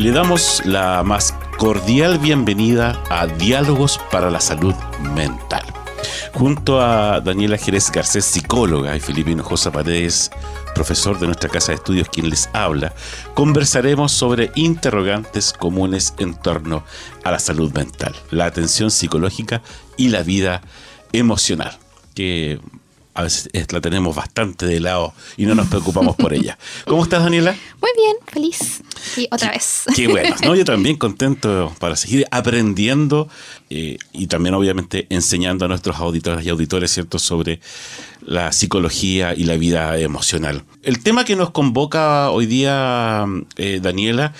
Le damos la más cordial bienvenida a Diálogos para la Salud Mental. Junto a Daniela Jerez Garcés, psicóloga, y Felipe Hinojosa Paredes, profesor de nuestra casa de estudios, quien les habla, conversaremos sobre interrogantes comunes en torno a la salud mental, la atención psicológica y la vida emocional, que a veces la tenemos bastante de lado y no nos preocupamos por ella. ¿Cómo estás, Daniela? Muy bien, feliz. Y otra vez. Qué bueno, ¿no? Yo también contento para seguir aprendiendo eh, y también, obviamente, enseñando a nuestros auditores y auditores, ¿cierto?, sobre la psicología y la vida emocional. El tema que nos convoca hoy día, eh, Daniela,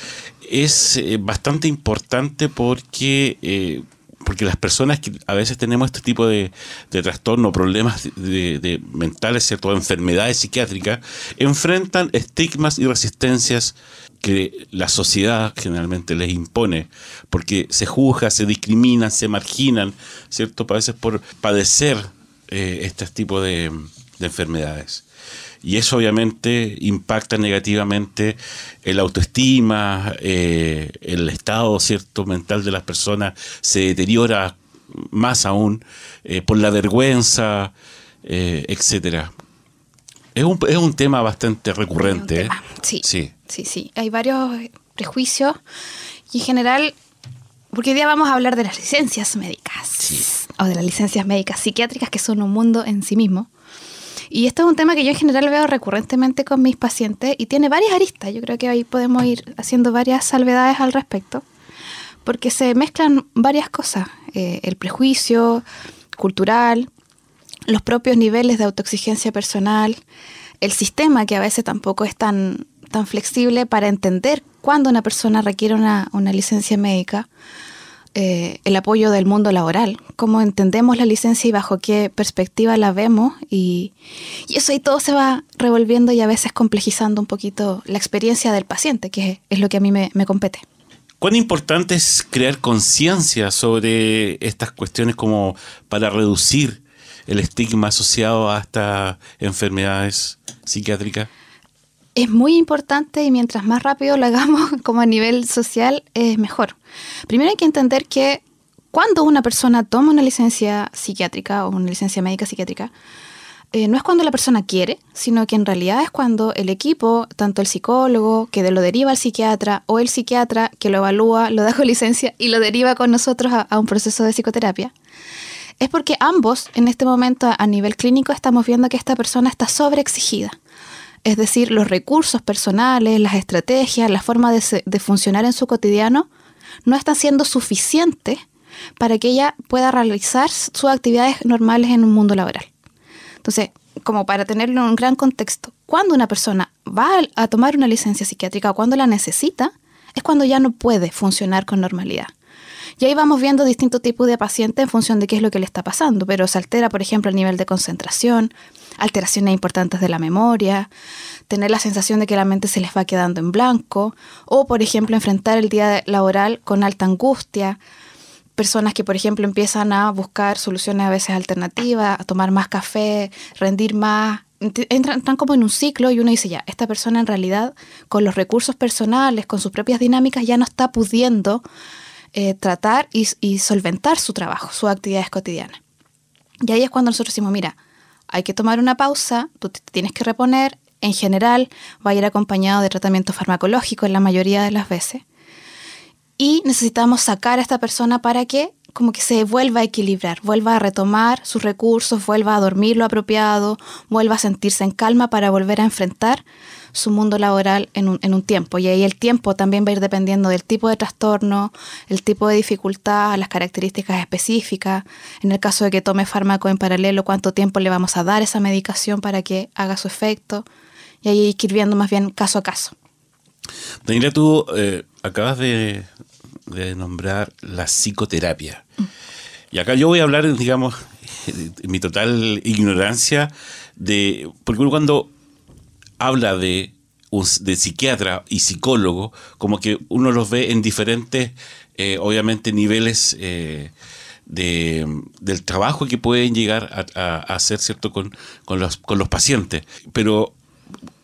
es eh, bastante importante porque porque las personas que a veces tenemos este tipo de, de trastorno, problemas de, mentales, ¿cierto? enfermedades psiquiátricas, enfrentan estigmas y resistencias que la sociedad generalmente les impone, porque se juzga, se discriminan, se marginan, ¿cierto? A veces por padecer eh, este tipo de enfermedades y eso obviamente impacta negativamente el autoestima, eh, el estado cierto mental de las personas se deteriora más aún eh, por la vergüenza, eh, etcétera. Es un, es un tema bastante recurrente. Sí, sí, sí, sí. Hay varios prejuicios y en general, porque hoy día vamos a hablar de las licencias médicas o de las licencias médicas psiquiátricas que son un mundo en sí mismo. Y esto es un tema que yo en general veo recurrentemente con mis pacientes y tiene varias aristas. Yo creo que ahí podemos ir haciendo varias salvedades al respecto, porque se mezclan varias cosas. Eh, el prejuicio cultural, los propios niveles de autoexigencia personal, el sistema que a veces tampoco es tan, tan flexible para entender cuándo una persona requiere una, una licencia médica eh, el apoyo del mundo laboral, cómo entendemos la licencia y bajo qué perspectiva la vemos y, eso ahí todo se va revolviendo y a veces complejizando un poquito la experiencia del paciente, que es lo que a mí me, me compete. ¿Cuán importante es crear conciencia sobre estas cuestiones como para reducir el estigma asociado a estas enfermedades psiquiátricas? Es muy importante y mientras más rápido lo hagamos como a nivel social es mejor. Primero hay que entender que cuando una persona toma una licencia psiquiátrica o una licencia médica psiquiátrica, eh, no es cuando la persona quiere, sino que en realidad es cuando el equipo, tanto el psicólogo que lo deriva al psiquiatra o el psiquiatra que lo evalúa, lo da con licencia y lo deriva con nosotros a, a un proceso de psicoterapia, es porque ambos en este momento a nivel clínico estamos viendo que esta persona está sobreexigida. Es decir, los recursos personales, las estrategias, la forma de, funcionar en su cotidiano no están siendo suficientes para que ella pueda realizar sus actividades normales en un mundo laboral. Entonces, como para tenerlo en un gran contexto, cuando una persona va a tomar una licencia psiquiátrica o cuando la necesita, es cuando ya no puede funcionar con normalidad. Y ahí vamos viendo distintos tipos de pacientes en función de qué es lo que le está pasando, pero se altera, por ejemplo, el nivel de concentración, alteraciones importantes de la memoria, tener la sensación de que la mente se les va quedando en blanco, o por ejemplo enfrentar el día laboral con alta angustia, personas que por ejemplo empiezan a buscar soluciones a veces alternativas, a tomar más café, rendir más, entran, como en un ciclo y uno dice ya, esta persona en realidad con los recursos personales, con sus propias dinámicas ya no está pudiendo eh, tratar y, y solventar su trabajo, sus actividades cotidianas. Y ahí es cuando nosotros decimos, mira, hay que tomar una pausa, tú te tienes que reponer, en general va a ir acompañado de tratamiento farmacológico en la mayoría de las veces. Y necesitamos sacar a esta persona para que como que se vuelva a equilibrar, vuelva a retomar sus recursos, vuelva a dormir lo apropiado, vuelva a sentirse en calma para volver a enfrentar su mundo laboral en un, en un tiempo. Y ahí el tiempo también va a ir dependiendo del tipo de trastorno, el tipo de dificultad, las características específicas. En el caso de que tome fármaco en paralelo, cuánto tiempo le vamos a dar esa medicación para que haga su efecto. Y ahí hay que ir viendo más bien caso a caso. Daniela, tú eh, acabas de, de nombrar la psicoterapia. Y acá yo voy a hablar, digamos, mi total ignorancia de. Porque uno cuando habla de, de psiquiatra y psicólogo, como que uno los ve en diferentes, eh, obviamente, niveles. Eh, de, del trabajo que pueden llegar a, hacer cierto con, con, los, con los pacientes. Pero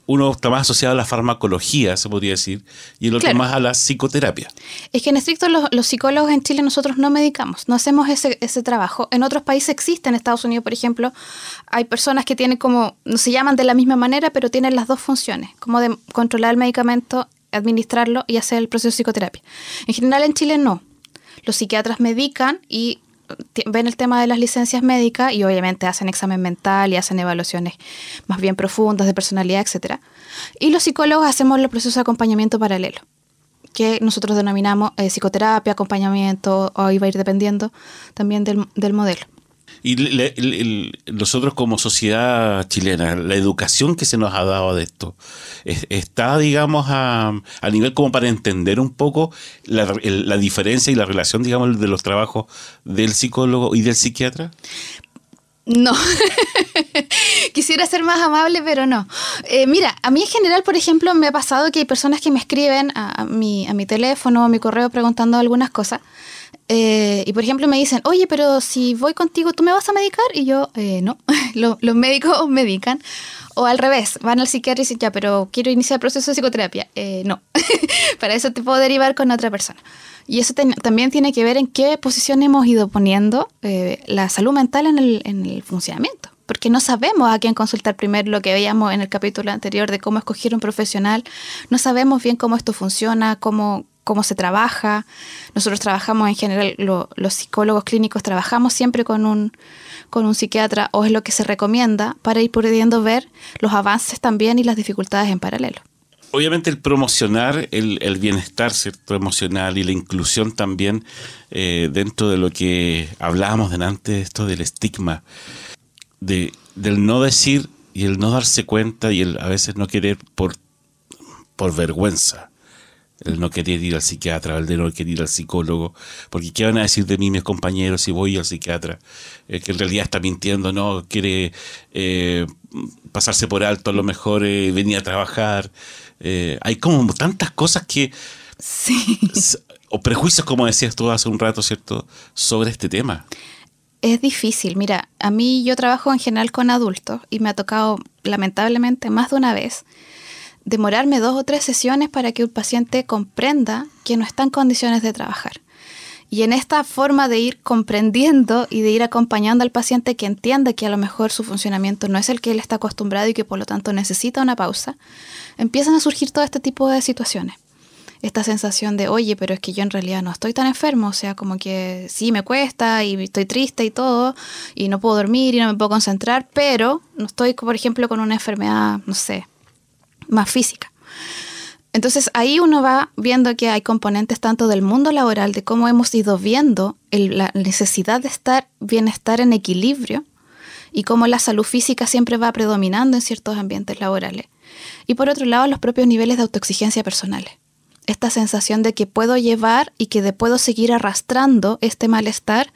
uno está más asociado a la farmacología, se podría decir, y el otro más a la psicoterapia. Es que en estricto los, psicólogos en Chile nosotros no medicamos, no hacemos ese, ese trabajo. En otros países existe, en Estados Unidos, por ejemplo, hay personas que tienen como, no se llaman de la misma manera, pero tienen las dos funciones, como de controlar el medicamento, administrarlo y hacer el proceso de psicoterapia. En general en Chile no. Los psiquiatras medican y ven el tema de las licencias médicas y obviamente hacen examen mental y hacen evaluaciones más bien profundas de personalidad, etc. Y los psicólogos hacemos los procesos de acompañamiento paralelo, que nosotros denominamos eh, psicoterapia, acompañamiento, o iba a ir dependiendo también del, del modelo. Y nosotros como sociedad chilena, la educación que se nos ha dado de esto, está, digamos, a, nivel como para entender un poco la, la, diferencia y la relación, digamos, de los trabajos del psicólogo y del psiquiatra. No, quisiera ser más amable, pero no. Eh, mira, a mí en general, por ejemplo, me ha pasado que hay personas que me escriben a, mi, a mi teléfono o a mi correo preguntando algunas cosas eh, y por ejemplo me dicen, oye, pero si voy contigo, ¿tú me vas a medicar? Y yo, eh, no, los, médicos medican. O al revés, van al psiquiatra y dicen, ya, pero quiero iniciar el proceso de psicoterapia. Eh, no, para eso te puedo derivar con otra persona. Y eso también tiene que ver en qué posición hemos ido poniendo la salud mental en el, en el funcionamiento porque no sabemos a quién consultar primero, lo que veíamos en el capítulo anterior de cómo escoger un profesional, no sabemos bien cómo esto funciona, cómo, cómo se trabaja. Nosotros trabajamos en general, los psicólogos clínicos trabajamos siempre con un, con un psiquiatra o es lo que se recomienda para ir pudiendo ver los avances también y las dificultades en paralelo. Obviamente el promocionar el, bienestar ¿cierto? emocional y la inclusión también eh, dentro de lo que hablábamos delante, esto del estigma, de, del no decir y el no darse cuenta y el a veces no querer por, por vergüenza el no querer ir al psiquiatra, el de no querer ir al psicólogo, porque ¿qué van a decir de mí mis compañeros si voy al psiquiatra? que en realidad está mintiendo, ¿no? Quiere eh, pasarse por alto, a lo mejor eh, venir a trabajar. Eh, hay como tantas cosas que... Sí. O prejuicios, como decías tú hace un rato, ¿cierto?, sobre este tema. Es difícil. Mira, a mí yo trabajo en general con adultos y me ha tocado, lamentablemente, más de una vez demorarme dos o tres sesiones para que un paciente comprenda que no está en condiciones de trabajar. Y en esta forma de ir comprendiendo y de ir acompañando al paciente que entienda que a lo mejor su funcionamiento no es el que él está acostumbrado y que por lo tanto necesita una pausa, empiezan a surgir todo este tipo de situaciones. Esta sensación de, oye, pero es que yo en realidad no estoy tan enfermo, o sea, como que sí me cuesta y estoy triste y todo, y no puedo dormir y no me puedo concentrar, pero no estoy, por ejemplo, con una enfermedad, no sé, más física. Entonces ahí uno va viendo que hay componentes tanto del mundo laboral, de cómo hemos ido viendo la necesidad de estar bienestar en equilibrio y cómo la salud física siempre va predominando en ciertos ambientes laborales. Y por otro lado, los propios niveles de autoexigencia personales. Esta sensación de que puedo llevar y que de puedo seguir arrastrando este malestar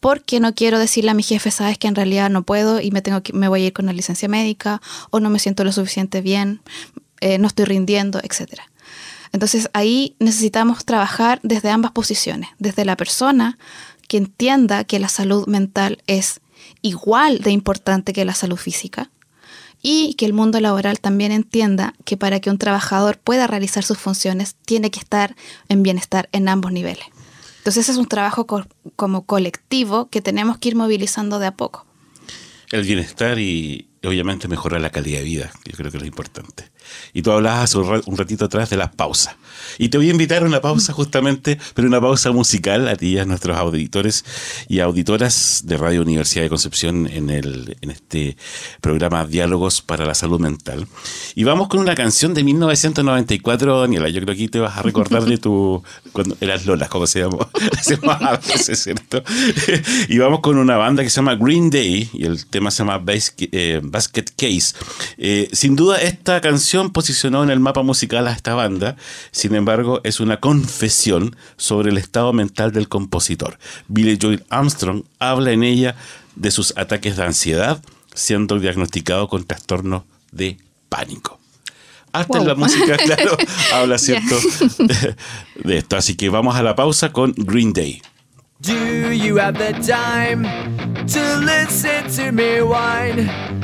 porque no quiero decirle a mi jefe, sabes que en realidad no puedo y me, tengo que, me voy a ir con una licencia médica o no me siento lo suficiente bien, eh, no estoy rindiendo, etc. Entonces ahí necesitamos trabajar desde ambas posiciones, desde la persona que entienda que la salud mental es igual de importante que la salud física y que el mundo laboral también entienda que para que un trabajador pueda realizar sus funciones tiene que estar en bienestar en ambos niveles. Entonces es un trabajo como colectivo que tenemos que ir movilizando de a poco. El bienestar y obviamente mejorar la calidad de vida, yo creo que es lo importante. Y tú hablabas un ratito atrás de las pausas. Y te voy a invitar a una pausa justamente, pero una pausa musical a ti y a nuestros auditores y auditoras de Radio Universidad de Concepción en, el, en este programa Diálogos para la Salud Mental. Y vamos con una canción de 1994, Daniela. Yo creo que te vas a recordar de tu... cuando eras Lola, ¿cómo se llamó? se llamaba ¿cierto? y vamos con una banda que se llama Green Day y el tema se llama Basic, eh, Basket Case. Eh, sin duda, esta canción posicionó en el mapa musical a esta banda, sin embargo, es una confesión sobre el estado mental del compositor. Billy Joel Armstrong habla en ella de sus ataques de ansiedad, siendo diagnosticado con trastorno de pánico. Hasta en la música, claro, habla cierto de esto. Así que vamos a la pausa con Green Day. Do you have the time to listen to me whine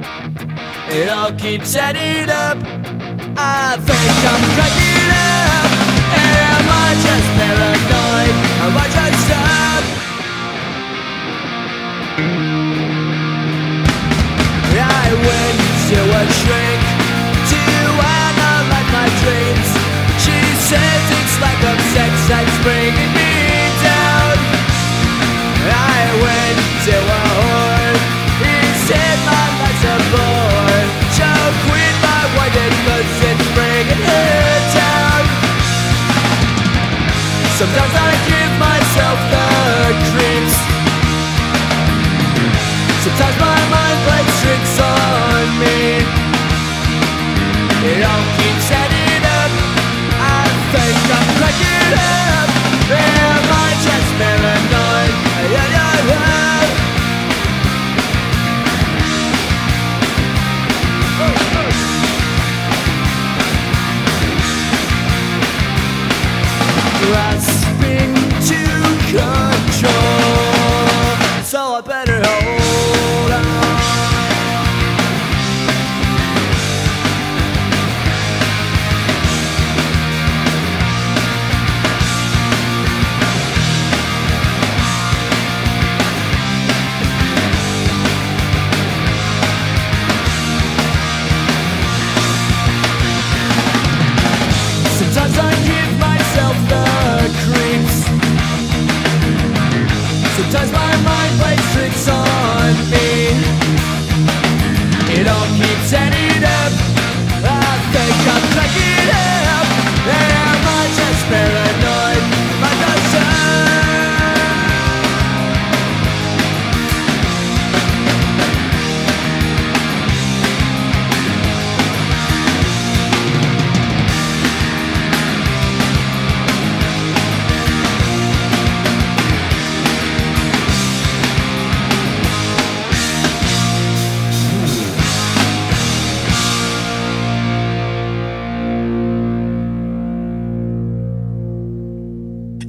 It all keeps adding up. I think I'm cracking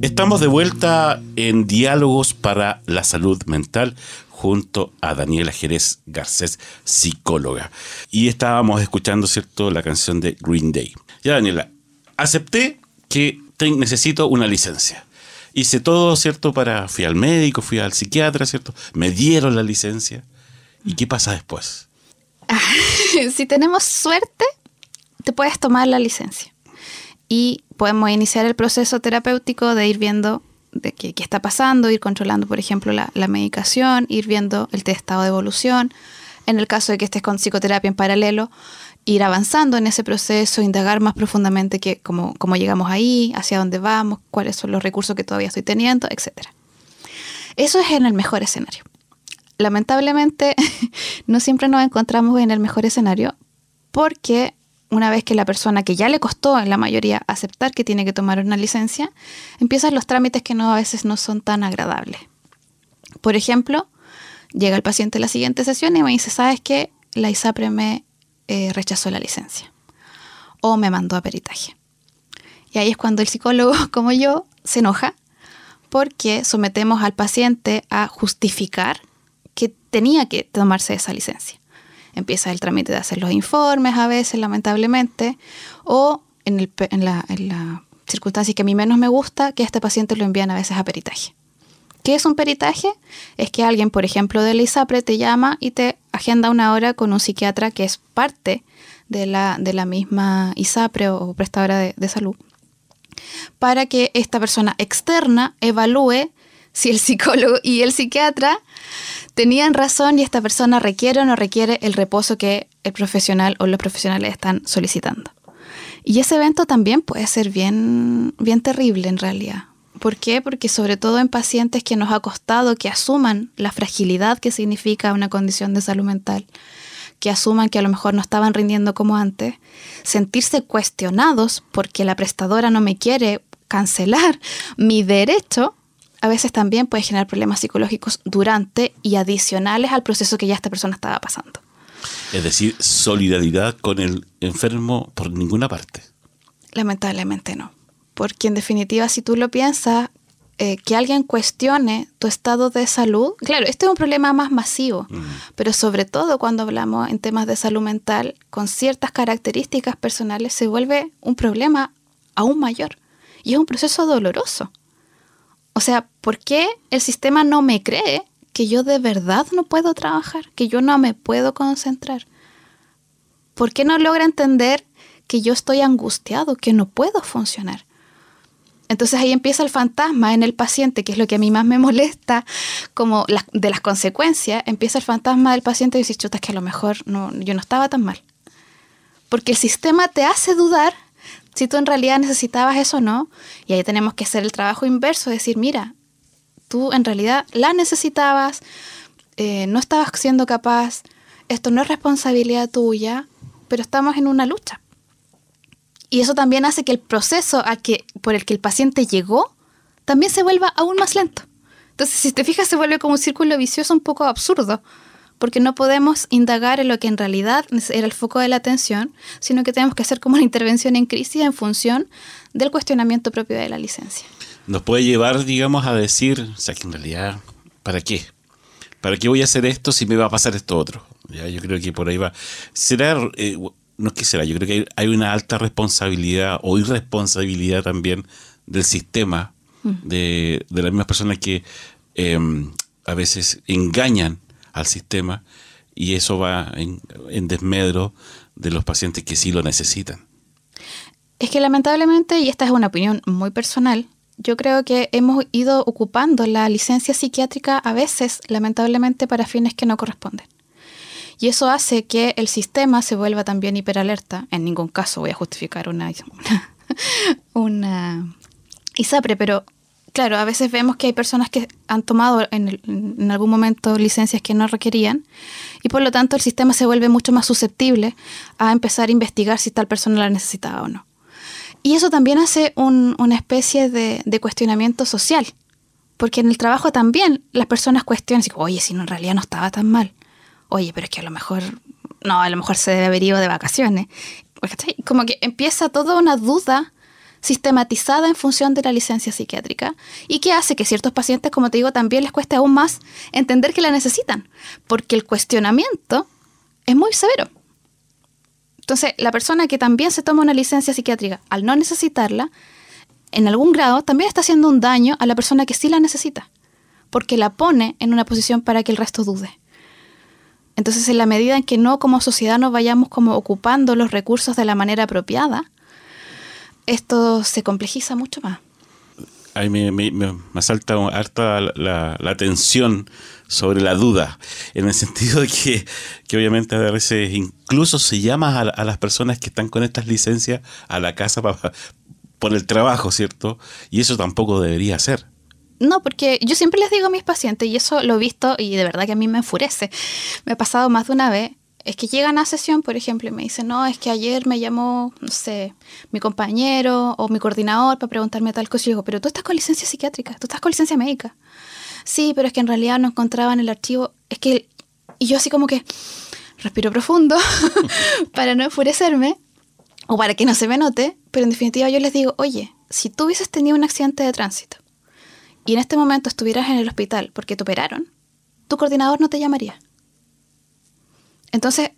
Estamos de vuelta en Diálogos para la Salud Mental junto a Daniela Jerez Garcés, psicóloga. Y estábamos escuchando, ¿cierto?, la canción de Green Day. Ya, Daniela, acepté que necesito una licencia. Hice todo, ¿cierto?, para... Fui al médico, fui al psiquiatra, ¿cierto? Me dieron la licencia. ¿Y qué pasa después? si tenemos suerte, te puedes tomar la licencia. Y podemos iniciar el proceso terapéutico de ir viendo de qué, está pasando, ir controlando, por ejemplo, la, la medicación, ir viendo el estado de evolución. En el caso de que estés con psicoterapia en paralelo, ir avanzando en ese proceso, indagar más profundamente que, cómo, cómo llegamos ahí, hacia dónde vamos, cuáles son los recursos que todavía estoy teniendo, etc. Eso es en el mejor escenario lamentablemente no siempre nos encontramos en el mejor escenario porque una vez que la persona que ya le costó en la mayoría aceptar que tiene que tomar una licencia, empiezan los trámites que a veces no son tan agradables. Por ejemplo, llega el paciente a la siguiente sesión y me dice, ¿sabes qué? La ISAPRE me eh, rechazó la licencia o me mandó a peritaje. Y ahí es cuando el psicólogo, como yo, se enoja porque sometemos al paciente a justificar que tenía que tomarse esa licencia. Empieza el trámite de hacer los informes a veces, lamentablemente, o en, la, circunstancia que a mí menos me gusta, que este paciente lo envían a veces a peritaje. ¿Qué es un peritaje? Es que alguien, por ejemplo, de la ISAPRE te llama y te agenda una hora con un psiquiatra que es parte de la, de la misma ISAPRE o prestadora de salud para que esta persona externa evalúe si el psicólogo y el psiquiatra tenían razón y esta persona requiere o no requiere el reposo que el profesional o los profesionales están solicitando. Y ese evento también puede ser bien, bien terrible en realidad. ¿Por qué? Porque sobre todo en pacientes que nos ha costado que asuman la fragilidad que significa una condición de salud mental, que asuman que a lo mejor no estaban rindiendo como antes, sentirse cuestionados porque la prestadora no me quiere cancelar mi derecho, a veces también puede generar problemas psicológicos durante y adicionales al proceso que ya esta persona estaba pasando. Es decir, solidaridad con el enfermo por ninguna parte. Lamentablemente no. Porque en definitiva, si tú lo piensas, eh, que alguien cuestione tu estado de salud, claro, este es un problema más masivo, Mm. pero sobre todo cuando hablamos en temas de salud mental, con ciertas características personales, se vuelve un problema aún mayor. Y es un proceso doloroso. O sea, ¿por qué el sistema no me cree que yo de verdad no puedo trabajar, que yo no me puedo concentrar? ¿Por qué no logra entender que yo estoy angustiado, que no puedo funcionar? Entonces ahí empieza el fantasma en el paciente, que es lo que a mí más me molesta, como de las consecuencias, empieza el fantasma del paciente y dice, chuta, es que a lo mejor yo no estaba tan mal. Porque el sistema te hace dudar si tú en realidad necesitabas eso o no, y ahí tenemos que hacer el trabajo inverso, decir, mira, tú en realidad la necesitabas, eh, no estabas siendo capaz, esto no es responsabilidad tuya, pero estamos en una lucha. Y eso también hace que el proceso a que, por el que el paciente llegó también se vuelva aún más lento. Entonces, si te fijas, se vuelve como un círculo vicioso un poco absurdo, porque no podemos indagar en lo que en realidad era el foco de la atención, sino que tenemos que hacer como una intervención en crisis en función del cuestionamiento propio de la licencia. Nos puede llevar, digamos, a decir, o sea, que en realidad, ¿para qué? ¿Para qué voy a hacer esto si me va a pasar esto otro? Ya, yo creo que por ahí va. ¿Será, eh, no es que será, yo creo que hay, una alta responsabilidad o irresponsabilidad también del sistema, de, de las mismas personas que eh, a veces engañan al sistema y eso va en, desmedro de los pacientes que sí lo necesitan. Es que lamentablemente, y esta es una opinión muy personal, yo creo que hemos ido ocupando la licencia psiquiátrica a veces, lamentablemente, para fines que no corresponden. Y eso hace que el sistema se vuelva también hiperalerta. En ningún caso voy a justificar una, una, una ISAPRE, pero claro, a veces vemos que hay personas que han tomado en, algún momento licencias que no requerían y por lo tanto el sistema se vuelve mucho más susceptible a empezar a investigar si tal persona la necesitaba o no. Y eso también hace un- una especie de, cuestionamiento social, porque en el trabajo también las personas cuestionan, oye, si no, en realidad no estaba tan mal. Oye, pero es que a lo mejor, no, a lo mejor se debe haber ido de vacaciones. Como que empieza toda una duda sistematizada en función de la licencia psiquiátrica y que hace que ciertos pacientes, como te digo, también les cueste aún más entender que la necesitan, porque el cuestionamiento es muy severo. Entonces, la persona que también se toma una licencia psiquiátrica al no necesitarla, en algún grado también está haciendo un daño a la persona que sí la necesita, porque la pone en una posición para que el resto dude. Entonces, en la medida en que no como sociedad nos vayamos como ocupando los recursos de la manera apropiada, esto se complejiza mucho más. Ahí me, me, me, asalta harta la, la, sobre la duda, en el sentido de que, que obviamente a veces incluso se llama a, a, las personas que están con estas licencias a la casa para, por el trabajo, ¿cierto? Y eso tampoco debería ser. No, porque yo siempre les digo a mis pacientes, y eso lo he visto y de verdad que a mí me enfurece, me ha pasado más de una vez, es que llegan a sesión, por ejemplo, y me dicen, no, es que ayer me llamó, no sé, mi compañero o mi coordinador para preguntarme tal cosa. Y yo digo, pero tú estás con licencia psiquiátrica, tú estás con licencia médica. Sí, pero es que en realidad no encontraba en el archivo, es que, y yo así como que respiro profundo para no enfurecerme o para que no se me note, pero en definitiva yo les digo, oye, si tú hubieses tenido un accidente de tránsito y en este momento estuvieras en el hospital porque te operaron, tu coordinador no te llamaría. Entonces,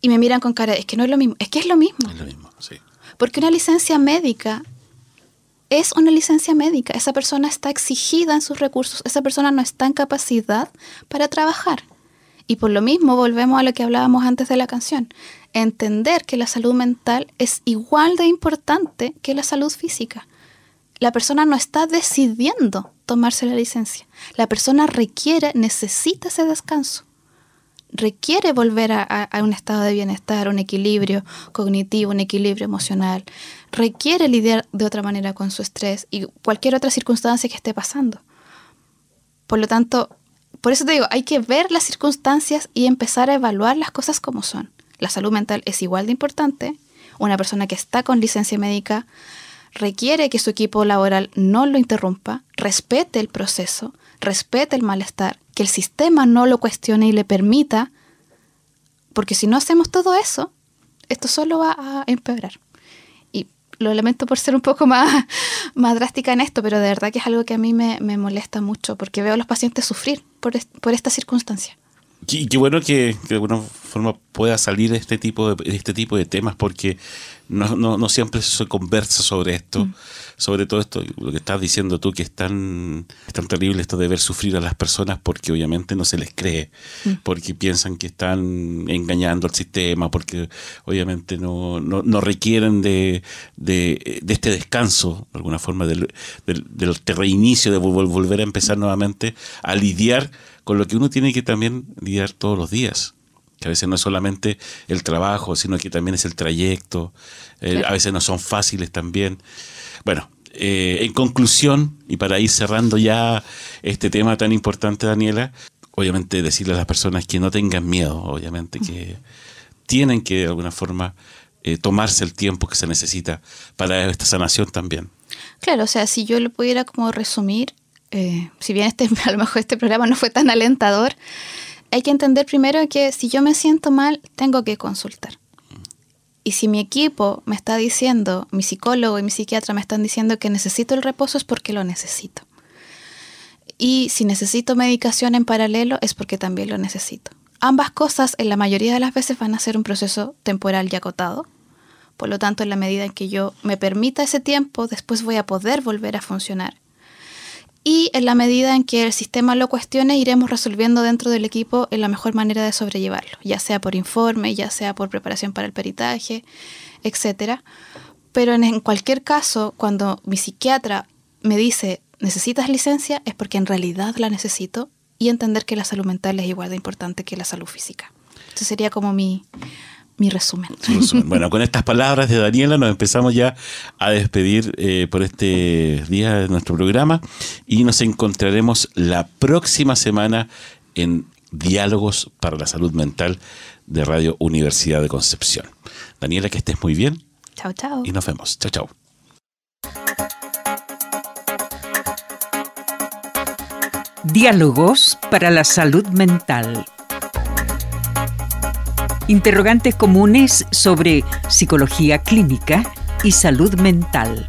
y me miran con cara, es que no es lo mismo, es que es lo mismo. Es lo mismo, sí. Porque una licencia médica es una licencia médica. Esa persona está exigida en sus recursos, esa persona no está en capacidad para trabajar. Y por lo mismo volvemos a lo que hablábamos antes de la canción. entender que la salud mental es igual de importante que la salud física. La persona no está decidiendo tomarse la licencia. La persona requiere, necesita ese descanso. Requiere volver a, un estado de bienestar, un equilibrio cognitivo, un equilibrio emocional. Requiere lidiar de otra manera con su estrés y cualquier otra circunstancia que esté pasando. Por lo tanto, por eso te digo, hay que ver las circunstancias y empezar a evaluar las cosas como son. La salud mental es igual de importante. Una persona que está con licencia médica requiere que su equipo laboral no lo interrumpa, respete el proceso, respete el malestar, que el sistema no lo cuestione y le permita, porque si no hacemos todo eso, esto solo va a empeorar. Y lo lamento por ser un poco más, más drástica en esto, pero de verdad que es algo que a mí me, me molesta mucho, porque veo a los pacientes sufrir por, por esta circunstancia. Qué, qué bueno que, que, de alguna forma pueda salir este tipo de, este tipo de temas porque no, no, no siempre se conversa sobre esto, mm. sobre todo esto, lo que estás diciendo tú, que es tan, es tan terrible esto de ver sufrir a las personas porque obviamente no se les cree, mm. porque piensan que están engañando al sistema, porque obviamente no, no, no requieren de, de, de, este descanso, de alguna forma, del, del, del reinicio, de volver a empezar nuevamente a lidiar con lo que uno tiene que también lidiar todos los días. Que a veces no es solamente el trabajo, sino que también es el trayecto. Eh, claro. A veces no son fáciles también. Bueno, eh, en conclusión, y para ir cerrando ya este tema tan importante, Daniela, obviamente decirle a las personas que no tengan miedo, obviamente, que tienen que de alguna forma eh, tomarse el tiempo que se necesita para esta sanación también. Claro, o sea, si yo lo pudiera como resumir, eh, si bien este, a lo mejor este programa no fue tan alentador, hay que entender primero que si yo me siento mal, tengo que consultar. Y si mi equipo me está diciendo, mi psicólogo y mi psiquiatra me están diciendo que necesito el reposo, es porque lo necesito. Y si necesito medicación en paralelo, es porque también lo necesito. Ambas cosas, en la mayoría de las veces, van a ser un proceso temporal y acotado. Por lo tanto, en la medida en que yo me permita ese tiempo, después voy a poder volver a funcionar y en la medida en que el sistema lo cuestione, iremos resolviendo dentro del equipo en la mejor manera de sobrellevarlo, ya sea por informe, ya sea por preparación para el peritaje, etc. Pero en, cualquier caso, cuando mi psiquiatra me dice, necesitas licencia, es porque en realidad la necesito y entender que la salud mental es igual de importante que la salud física. Eso sería como mi, mi resumen. Bueno, con estas palabras de Daniela nos empezamos ya a despedir eh, por este día de nuestro programa y nos encontraremos la próxima semana en Diálogos para la Salud Mental de Radio Universidad de Concepción. Daniela, que estés muy bien. Chao, chao. Y nos vemos. Chao, chao. Diálogos para la Salud Mental interrogantes comunes sobre psicología clínica y salud mental.